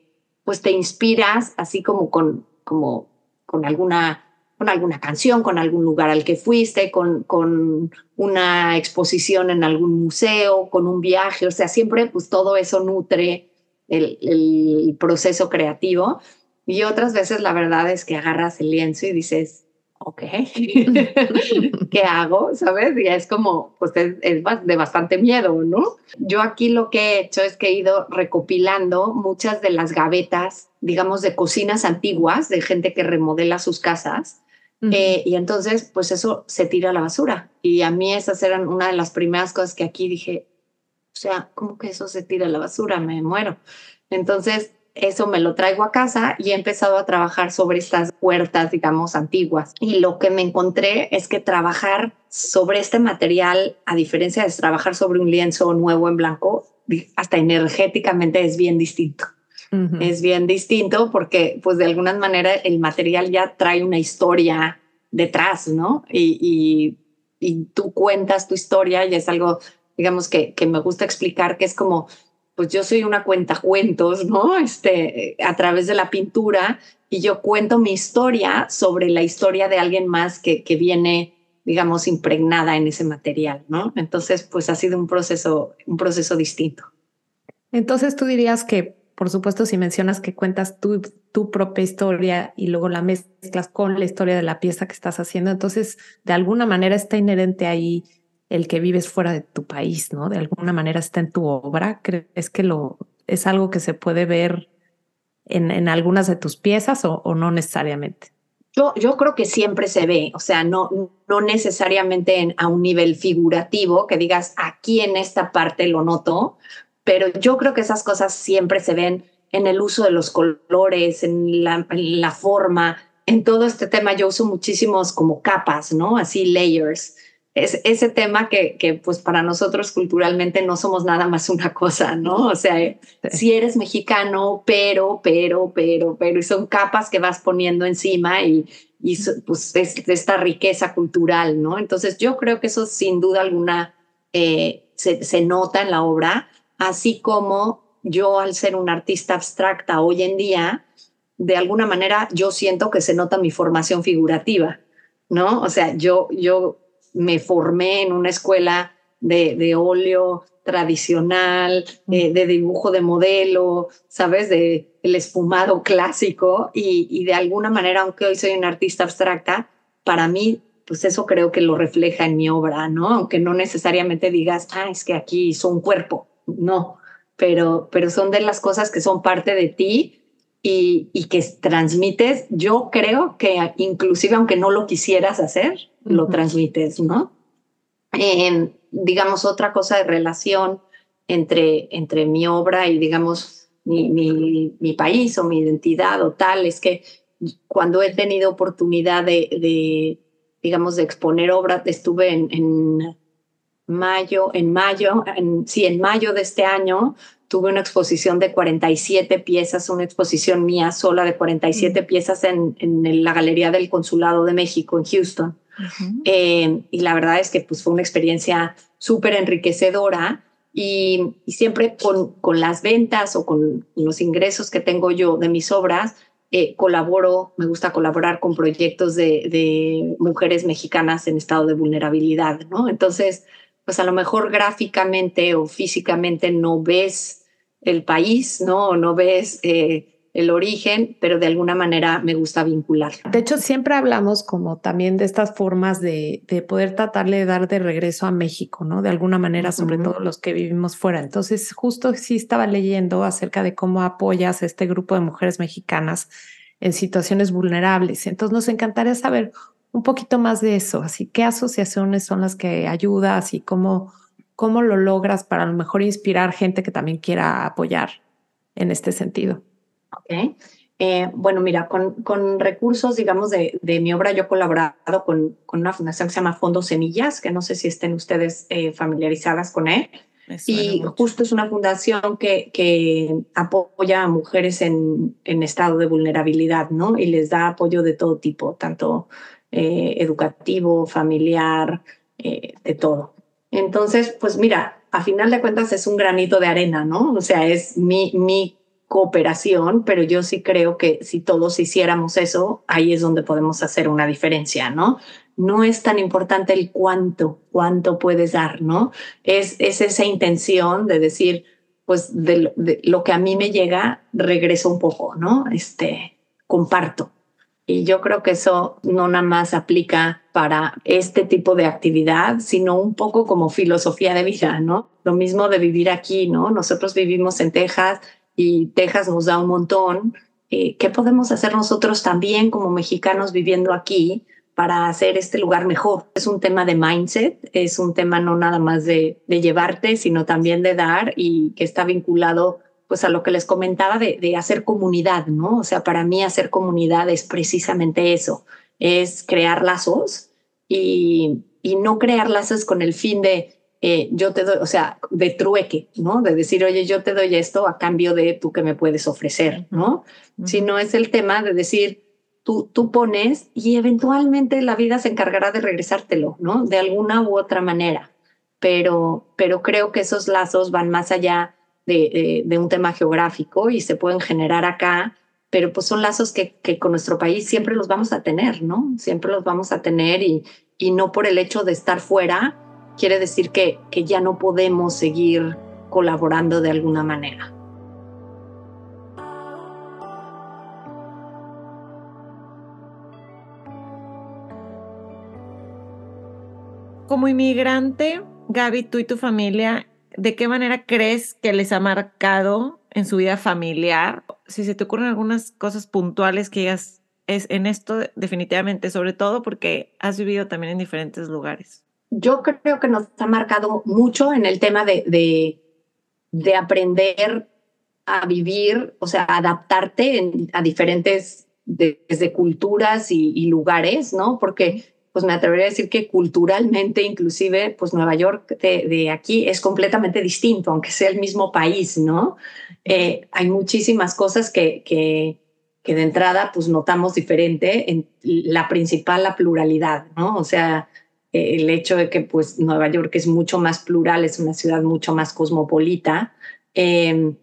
pues te inspiras así como con, como con alguna con alguna canción, con algún lugar al que fuiste, con, con una exposición en algún museo, con un viaje, o sea, siempre pues todo eso nutre el, el proceso creativo. Y otras veces la verdad es que agarras el lienzo y dices, ok, ¿qué hago? ¿Sabes? Y es como, pues es, de bastante miedo, ¿no? Yo aquí lo que he hecho es que he ido recopilando muchas de las gavetas, digamos, de cocinas antiguas, de gente que remodela sus casas. Eh, y entonces, pues eso se tira a la basura. Y a mí esas eran una de las primeras cosas que aquí dije, o sea, ¿cómo que eso se tira a la basura? Me muero. Entonces, eso me lo traigo a casa y he empezado a trabajar sobre estas puertas, digamos, antiguas. Y lo que me encontré es que trabajar sobre este material, a diferencia de trabajar sobre un lienzo nuevo en blanco, hasta energéticamente es bien distinto. Es bien distinto porque, pues, de alguna manera el material ya trae una historia detrás, ¿no? Y, y, tú cuentas tu historia y es algo, digamos, que, que me gusta explicar, que es como pues yo soy una cuenta cuentos, ¿no? Este, a través de la pintura y yo cuento mi historia sobre la historia de alguien más que, que viene, digamos, impregnada en ese material, ¿no? Entonces, pues ha sido un proceso, un proceso distinto. Entonces tú dirías que, por supuesto, si mencionas que cuentas tu, tu propia historia y luego la mezclas con la historia de la pieza que estás haciendo, entonces de alguna manera está inherente ahí el que vives fuera de tu país, ¿no? De alguna manera está en tu obra. ¿Crees que lo, es algo que se puede ver en, en algunas de tus piezas o, no necesariamente? Yo, yo, creo que siempre se ve, o sea, no, no necesariamente a un nivel figurativo, que digas aquí en esta parte lo noto, pero yo creo que esas cosas siempre se ven en el uso de los colores, en la, en la forma. En todo este tema yo uso muchísimos como capas, ¿no? Así layers es ese tema que, que, pues para nosotros culturalmente no somos nada más una cosa, ¿no? O sea, si eres mexicano, pero, pero, pero, pero, y son capas que vas poniendo encima y, y pues es esta riqueza cultural, ¿no? Entonces yo creo que eso sin duda alguna eh, se, se nota en la obra, así como yo al ser una artista abstracta hoy en día, de alguna manera yo siento que se nota mi formación figurativa, ¿no? O sea, yo, yo me formé en una escuela de, de óleo tradicional, eh, de dibujo de modelo, ¿sabes? De el espumado clásico y, y, de alguna manera, aunque hoy soy una artista abstracta, para mí, pues eso creo que lo refleja en mi obra, ¿no? Aunque no necesariamente digas, ah, es que aquí hizo un cuerpo, no, pero, pero son de las cosas que son parte de ti y, y, que transmites, yo creo que inclusive aunque no lo quisieras hacer, lo transmites, ¿no? digamos, otra cosa de relación entre, entre mi obra y, digamos, mi, mi, mi, país o mi identidad o tal, es que cuando he tenido oportunidad de, digamos, de exponer obras, estuve en, mayo, en mayo, en, sí, en mayo de este año, tuve una exposición de 47 piezas, una exposición mía sola de 47 mm. piezas en, en, la Galería del Consulado de México en Houston. Eh, y la verdad es que pues, fue una experiencia súper enriquecedora y, siempre con, con, las ventas o con los ingresos que tengo yo de mis obras, eh, colaboro, me gusta colaborar con proyectos de, de, mujeres mexicanas en estado de vulnerabilidad, ¿no? Entonces, pues a lo mejor gráficamente o físicamente no ves el país, ¿no? O no ves eh, el origen, pero de alguna manera me gusta vincular. De hecho, siempre hablamos como también de estas formas de, de poder tratarle de dar de regreso a México, ¿no? De alguna manera, sobre todo los que vivimos fuera. Entonces, justo sí estaba leyendo acerca de cómo apoyas a este grupo de mujeres mexicanas en situaciones vulnerables. Entonces, nos encantaría saber un poquito más de eso. Así, ¿qué asociaciones son las que ayudas y cómo, cómo lo logras para a lo mejor inspirar gente que también quiera apoyar en este sentido? Okay. Eh, bueno, mira, con, con recursos, digamos, de, de, mi obra, yo he colaborado con, con, una fundación que se llama Fondo Semillas, que no sé si estén ustedes eh, familiarizadas con él. Y justo es una fundación que, que apoya a mujeres en, en, estado de vulnerabilidad, ¿no? Y les da apoyo de todo tipo, tanto eh, educativo, familiar, de todo. Entonces, pues mira, a final de cuentas es un granito de arena, ¿no? O sea, es mi, mi cooperación, pero yo sí creo que si todos hiciéramos eso, ahí es donde podemos hacer una diferencia, ¿no? No es tan importante el cuánto, cuánto puedes dar, ¿no? Es, es esa intención de decir, pues de, lo que a mí me llega, regreso un poco, ¿no? Este, comparto. Y yo creo que eso no nada más aplica para este tipo de actividad, sino un poco como filosofía de vida, ¿no? Lo mismo de vivir aquí, ¿no? Nosotros vivimos en Texas, y Texas nos da un montón. Eh, ¿Qué podemos hacer nosotros también como mexicanos viviendo aquí para hacer este lugar mejor? Es un tema de mindset, es un tema no nada más de, de llevarte, sino también de dar y que está vinculado pues a lo que les comentaba de, de hacer comunidad, ¿no? O sea, para mí hacer comunidad es precisamente eso, es crear lazos y, y no crear lazos con el fin de eh, yo te doy, o sea, de trueque, ¿no? De decir, oye, yo te doy esto a cambio de tú que me puedes ofrecer, ¿no? Si no es el tema de decir, tú, tú pones y eventualmente la vida se encargará de regresártelo, ¿no? De alguna u otra manera. Pero, pero creo que esos lazos van más allá de, un tema geográfico y se pueden generar acá, pero pues son lazos que, que, con nuestro país siempre los vamos a tener, ¿no? Siempre los vamos a tener y, y no por el hecho de estar fuera, quiere decir que, que ya no podemos seguir colaborando de alguna manera. Como inmigrante, Gaby, tú y tu familia, ¿de qué manera crees que les ha marcado en su vida familiar? Si se te ocurren algunas cosas puntuales que ellas es en esto definitivamente, sobre todo porque has vivido también en diferentes lugares yo creo que nos ha marcado mucho en el tema de, de, de aprender a vivir, o sea, adaptarte a diferentes desde culturas y, lugares, ¿no? Porque pues me atrevería a decir que culturalmente, inclusive, pues Nueva York de, aquí es completamente distinto, aunque sea el mismo país, ¿no? Eh, hay muchísimas cosas que, que, de entrada pues notamos diferente, en la principal, la pluralidad, ¿no? O sea, el hecho de que pues Nueva York es mucho más plural, es una ciudad mucho más cosmopolita, em,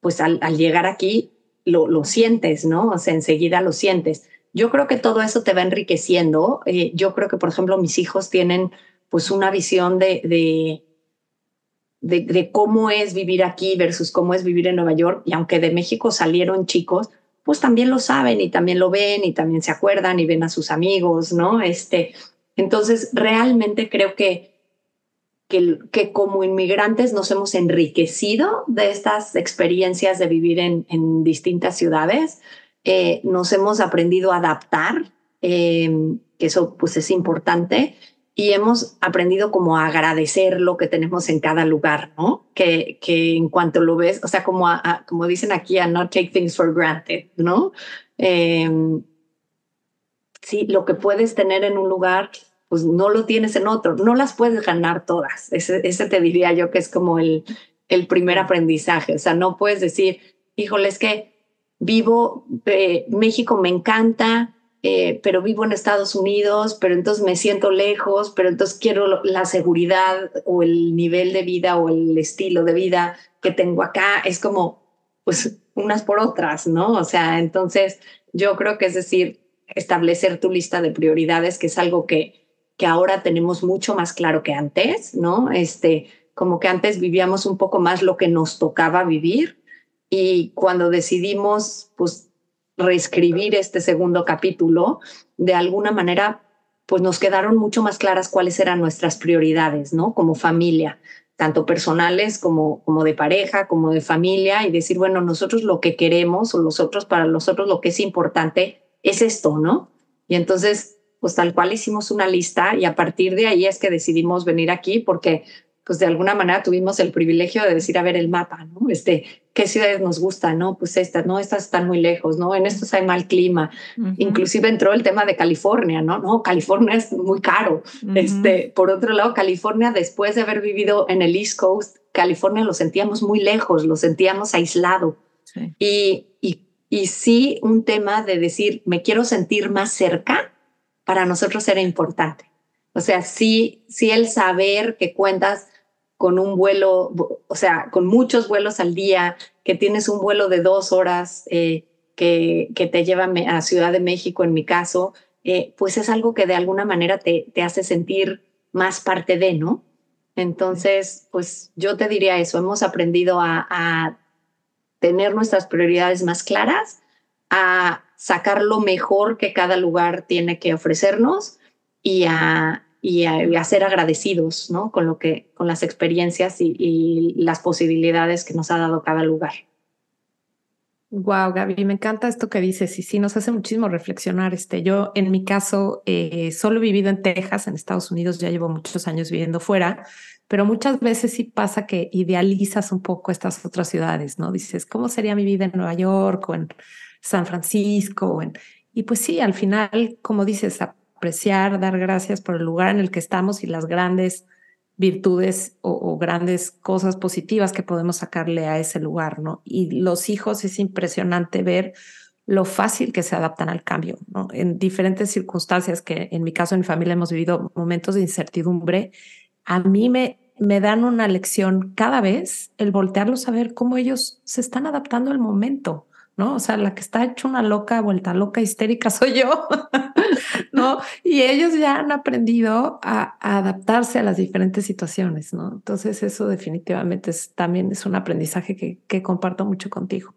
pues al, llegar aquí lo, lo, sientes, ¿no? O sea, enseguida lo sientes. Yo creo que todo eso te va enriqueciendo. Eh, yo creo que, por ejemplo, mis hijos tienen pues una visión de, de, de, cómo es vivir aquí versus cómo es vivir en Nueva York. Y aunque de México salieron chicos, pues también lo saben y también lo ven y también se acuerdan y ven a sus amigos, ¿no? Este, entonces, realmente creo que, que, que, como inmigrantes nos hemos enriquecido de estas experiencias de vivir en, en distintas ciudades, eh, nos hemos aprendido a adaptar, eh, que eso pues es importante, y hemos aprendido como a agradecer lo que tenemos en cada lugar, ¿no? Que, que en cuanto lo ves, o sea, como, como dicen aquí, a not take things for granted, ¿no? Eh, sí, lo que puedes tener en un lugar, pues no lo tienes en otro, no las puedes ganar todas. Ese, ese te diría yo que es como el, el primer aprendizaje, o sea, no puedes decir, híjole, es que vivo, eh, México me encanta, eh, pero vivo en Estados Unidos, pero entonces me siento lejos, pero entonces quiero la seguridad o el nivel de vida o el estilo de vida que tengo acá. Es como, pues, unas por otras, ¿no? O sea, entonces yo creo que es decir, establecer tu lista de prioridades, que es algo que, que ahora tenemos mucho más claro que antes, ¿no? Este, como que antes vivíamos un poco más lo que nos tocaba vivir y cuando decidimos pues reescribir este segundo capítulo, de alguna manera pues nos quedaron mucho más claras cuáles eran nuestras prioridades, ¿no? Como familia, tanto personales como, como de pareja, como de familia, y decir, bueno, nosotros lo que queremos o nosotros, para nosotros lo que es importante es esto, ¿no? Y entonces, pues tal cual hicimos una lista y a partir de ahí es que decidimos venir aquí porque pues de alguna manera tuvimos el privilegio de decir, a ver, el mapa, ¿no? Este, ¿qué ciudades nos gustan? No, pues estas, no, estas están muy lejos, ¿no? En estos hay mal clima. Inclusive entró el tema de California, ¿no? No, California es muy caro. Este, por otro lado, California, después de haber vivido en el East Coast, California lo sentíamos muy lejos, lo sentíamos aislado. Y, y, y sí, un tema de decir, me quiero sentir más cerca, para nosotros era importante. O sea, sí, sí el saber que cuentas con un vuelo, o sea, con muchos vuelos al día, que tienes un vuelo de dos horas eh, que, te lleva a Ciudad de México, en mi caso, eh, pues es algo que de alguna manera te, te hace sentir más parte de, ¿no? Entonces, pues yo te diría eso, hemos aprendido a tener nuestras prioridades más claras, a sacar lo mejor que cada lugar tiene que ofrecernos y a, y a, ser agradecidos ¿no? con, lo que, con las experiencias y, las posibilidades que nos ha dado cada lugar. Wow, Gaby, me encanta esto que dices y sí, nos hace muchísimo reflexionar. Este, yo, en mi caso, eh, solo he vivido en Texas, en Estados Unidos, ya llevo muchos años viviendo fuera, pero muchas veces sí pasa que idealizas un poco estas otras ciudades, ¿no? Dices, ¿cómo sería mi vida en Nueva York o en San Francisco? en... Y pues sí, al final, como dices, apreciar, dar gracias por el lugar en el que estamos y las grandes virtudes o, grandes cosas positivas que podemos sacarle a ese lugar, ¿no? Y los hijos es impresionante ver lo fácil que se adaptan al cambio, ¿no? En diferentes circunstancias que en mi caso, en mi familia hemos vivido momentos de incertidumbre, a mí me, me dan una lección cada vez el voltearlos a ver cómo ellos se están adaptando al momento. ¿No? O sea, la que está hecha una loca, vuelta loca, histérica soy yo, ¿no? Y ellos ya han aprendido a, adaptarse a las diferentes situaciones, ¿no? Entonces eso definitivamente es, también es un aprendizaje que, que comparto mucho contigo.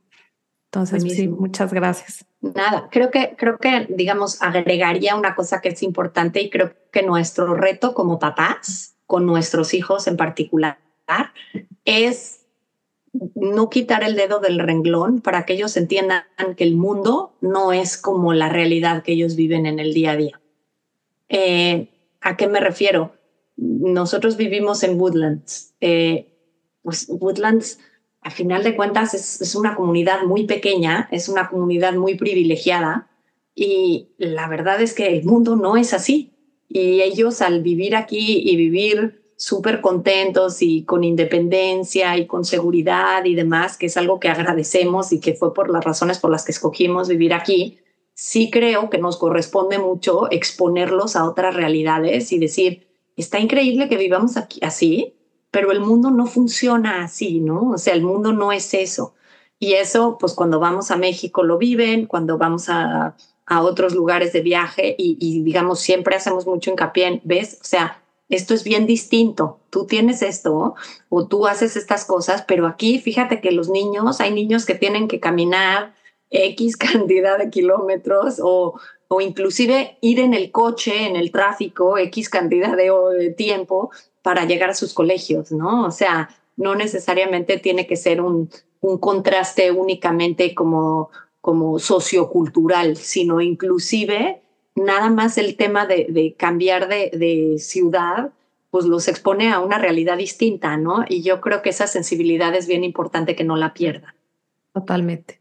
Entonces, sí, muchas gracias. Nada, creo que, creo que, digamos, agregaría una cosa que es importante y creo que nuestro reto como papás, con nuestros hijos en particular, es no quitar el dedo del renglón para que ellos entiendan que el mundo no es como la realidad que ellos viven en el día a día. Eh, ¿A qué me refiero? Nosotros vivimos en Woodlands. Eh, pues Woodlands, a final de cuentas, es, es una comunidad muy pequeña, es una comunidad muy privilegiada y la verdad es que el mundo no es así. Y ellos al vivir aquí y vivir súper contentos y con independencia y con seguridad y demás, que es algo que agradecemos y que fue por las razones por las que escogimos vivir aquí, sí creo que nos corresponde mucho exponerlos a otras realidades y decir, está increíble que vivamos aquí así, pero el mundo no funciona así, ¿no? O sea, el mundo no es eso. Y eso, pues cuando vamos a México lo viven, cuando vamos a, a otros lugares de viaje y, y digamos, siempre hacemos mucho hincapié en, ¿ves? O sea, esto es bien distinto. Tú tienes esto o tú haces estas cosas, pero aquí fíjate que los niños, hay niños que tienen que caminar X cantidad de kilómetros o, o inclusive ir en el coche, en el tráfico, X cantidad de, tiempo para llegar a sus colegios, ¿no? O sea, no necesariamente tiene que ser un, un contraste únicamente como, como sociocultural, sino inclusive nada más el tema de, cambiar de, ciudad, pues los expone a una realidad distinta, ¿no? Y yo creo que esa sensibilidad es bien importante que no la pierda. Totalmente.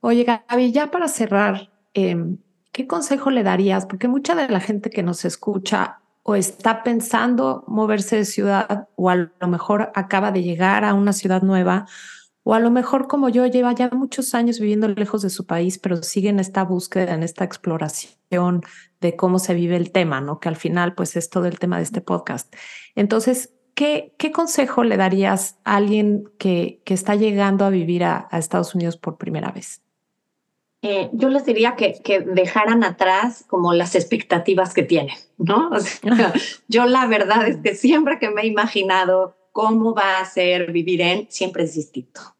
Oye, Gaby, ya para cerrar, em, ¿qué consejo le darías? Porque mucha de la gente que nos escucha o está pensando moverse de ciudad o a lo mejor acaba de llegar a una ciudad nueva o a lo mejor como yo lleva ya muchos años viviendo lejos de su país, pero sigue en esta búsqueda, en esta exploración de cómo se vive el tema, ¿no? Que al final pues es todo el tema de este podcast. Entonces, ¿qué, consejo le darías a alguien que, está llegando a vivir a, Estados Unidos por primera vez? Eh, yo les diría que, que, dejaran atrás como las expectativas que tienen, ¿no? Yo la verdad es que siempre que me he imaginado cómo va a ser vivir en, siempre es distinto.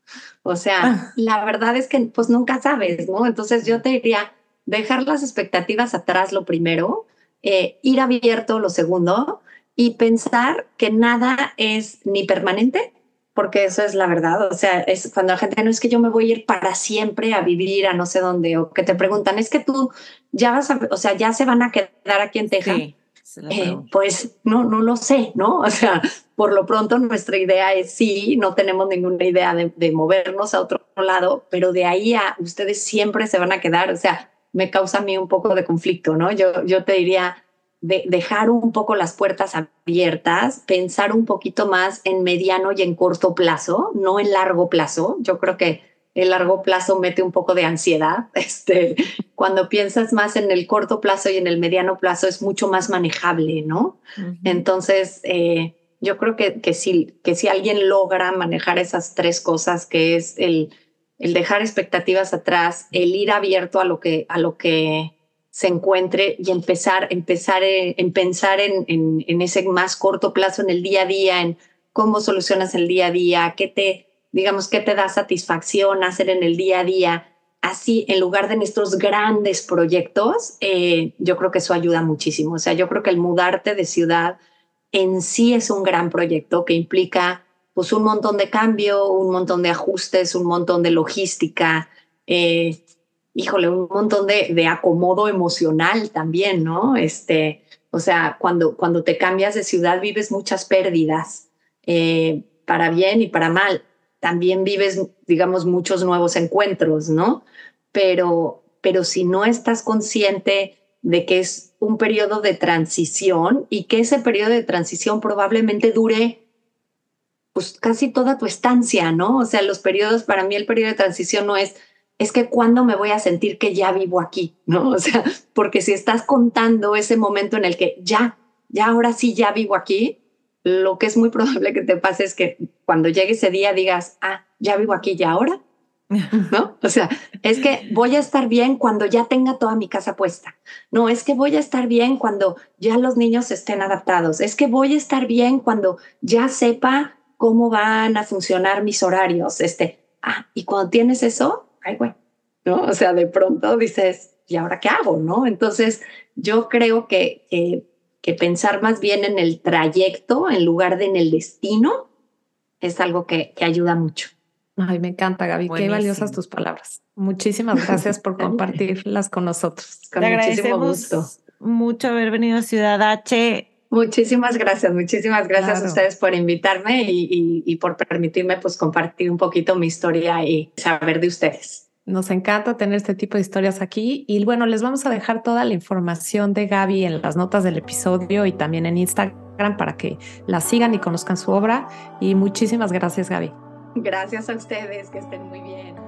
O sea, la verdad es que pues nunca sabes, ¿no? Entonces yo te diría, dejar las expectativas atrás lo primero, eh, ir abierto lo segundo y pensar que nada es ni permanente, porque eso es la verdad. O sea, es cuando la gente no es que yo me voy a ir para siempre a vivir a no sé dónde, o que te preguntan, es que tú ya vas a, o sea, ya se van a quedar aquí en Texas. Eh, pues no, no lo sé, ¿no? O sea, por lo pronto nuestra idea es sí, no tenemos ninguna idea de, movernos a otro lado, pero de ahí a ustedes siempre se van a quedar, o sea, me causa a mí un poco de conflicto, ¿no? Yo, yo te diría, de dejar un poco las puertas abiertas, pensar un poquito más en mediano y en corto plazo, no en largo plazo. Yo creo que el largo plazo mete un poco de ansiedad. Este, cuando piensas más en el corto plazo y en el mediano plazo es mucho más manejable, ¿no? Entonces, eh, yo creo que, que, si, que si alguien logra manejar esas tres cosas, que es el, el dejar expectativas atrás, el ir abierto a lo que, a lo que se encuentre y empezar, empezar en, pensar en, en, en, ese más corto plazo, en el día a día, en cómo solucionas el día a día, qué te, digamos, qué te da satisfacción hacer en el día a día. Así, en lugar de nuestros grandes proyectos, eh, yo creo que eso ayuda muchísimo. O sea, yo creo que el mudarte de ciudad en sí es un gran proyecto que implica pues un montón de cambio, un montón de ajustes, un montón de logística, eh, híjole, un montón de, de, acomodo emocional también, ¿no? Este, o sea, cuando, cuando te cambias de ciudad vives muchas pérdidas, eh, para bien y para mal. También vives, digamos, muchos nuevos encuentros, ¿no? Pero, pero si no estás consciente de que es un periodo de transición y que ese periodo de transición probablemente dure pues casi toda tu estancia, ¿no? O sea, los periodos, para mí el periodo de transición no es, es que cuando me voy a sentir que ya vivo aquí, ¿no? O sea, porque si estás contando ese momento en el que ya, ya ahora sí ya vivo aquí, lo que es muy probable que te pase es que cuando llegue ese día digas, ah, ya vivo aquí ya ahora, ¿no? O sea, es que voy a estar bien cuando ya tenga toda mi casa puesta. No, es que voy a estar bien cuando ya los niños estén adaptados. Es que voy a estar bien cuando ya sepa cómo van a funcionar mis horarios. Este, ah, y cuando tienes eso, ay, güey, ¿no? O sea, de pronto dices, ¿y ahora qué hago? ¿No? Entonces, yo creo que, que pensar más bien en el trayecto en lugar de en el destino es algo que, que ayuda mucho. Ay, me encanta, Gaby. Qué valiosas tus palabras. Muchísimas gracias por compartirlas con nosotros. Con Te muchísimo gusto. Mucho haber venido a Ciudad H. Muchísimas gracias, muchísimas gracias a ustedes por invitarme y, y, por permitirme pues compartir un poquito mi historia y saber de ustedes. Nos encanta tener este tipo de historias aquí y bueno, les vamos a dejar toda la información de Gaby en las notas del episodio y también en Instagram para que la sigan y conozcan su obra y muchísimas gracias Gaby. Gracias a ustedes, que estén muy bien.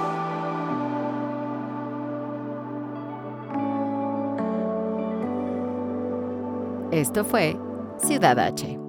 Esto fue Ciudad H.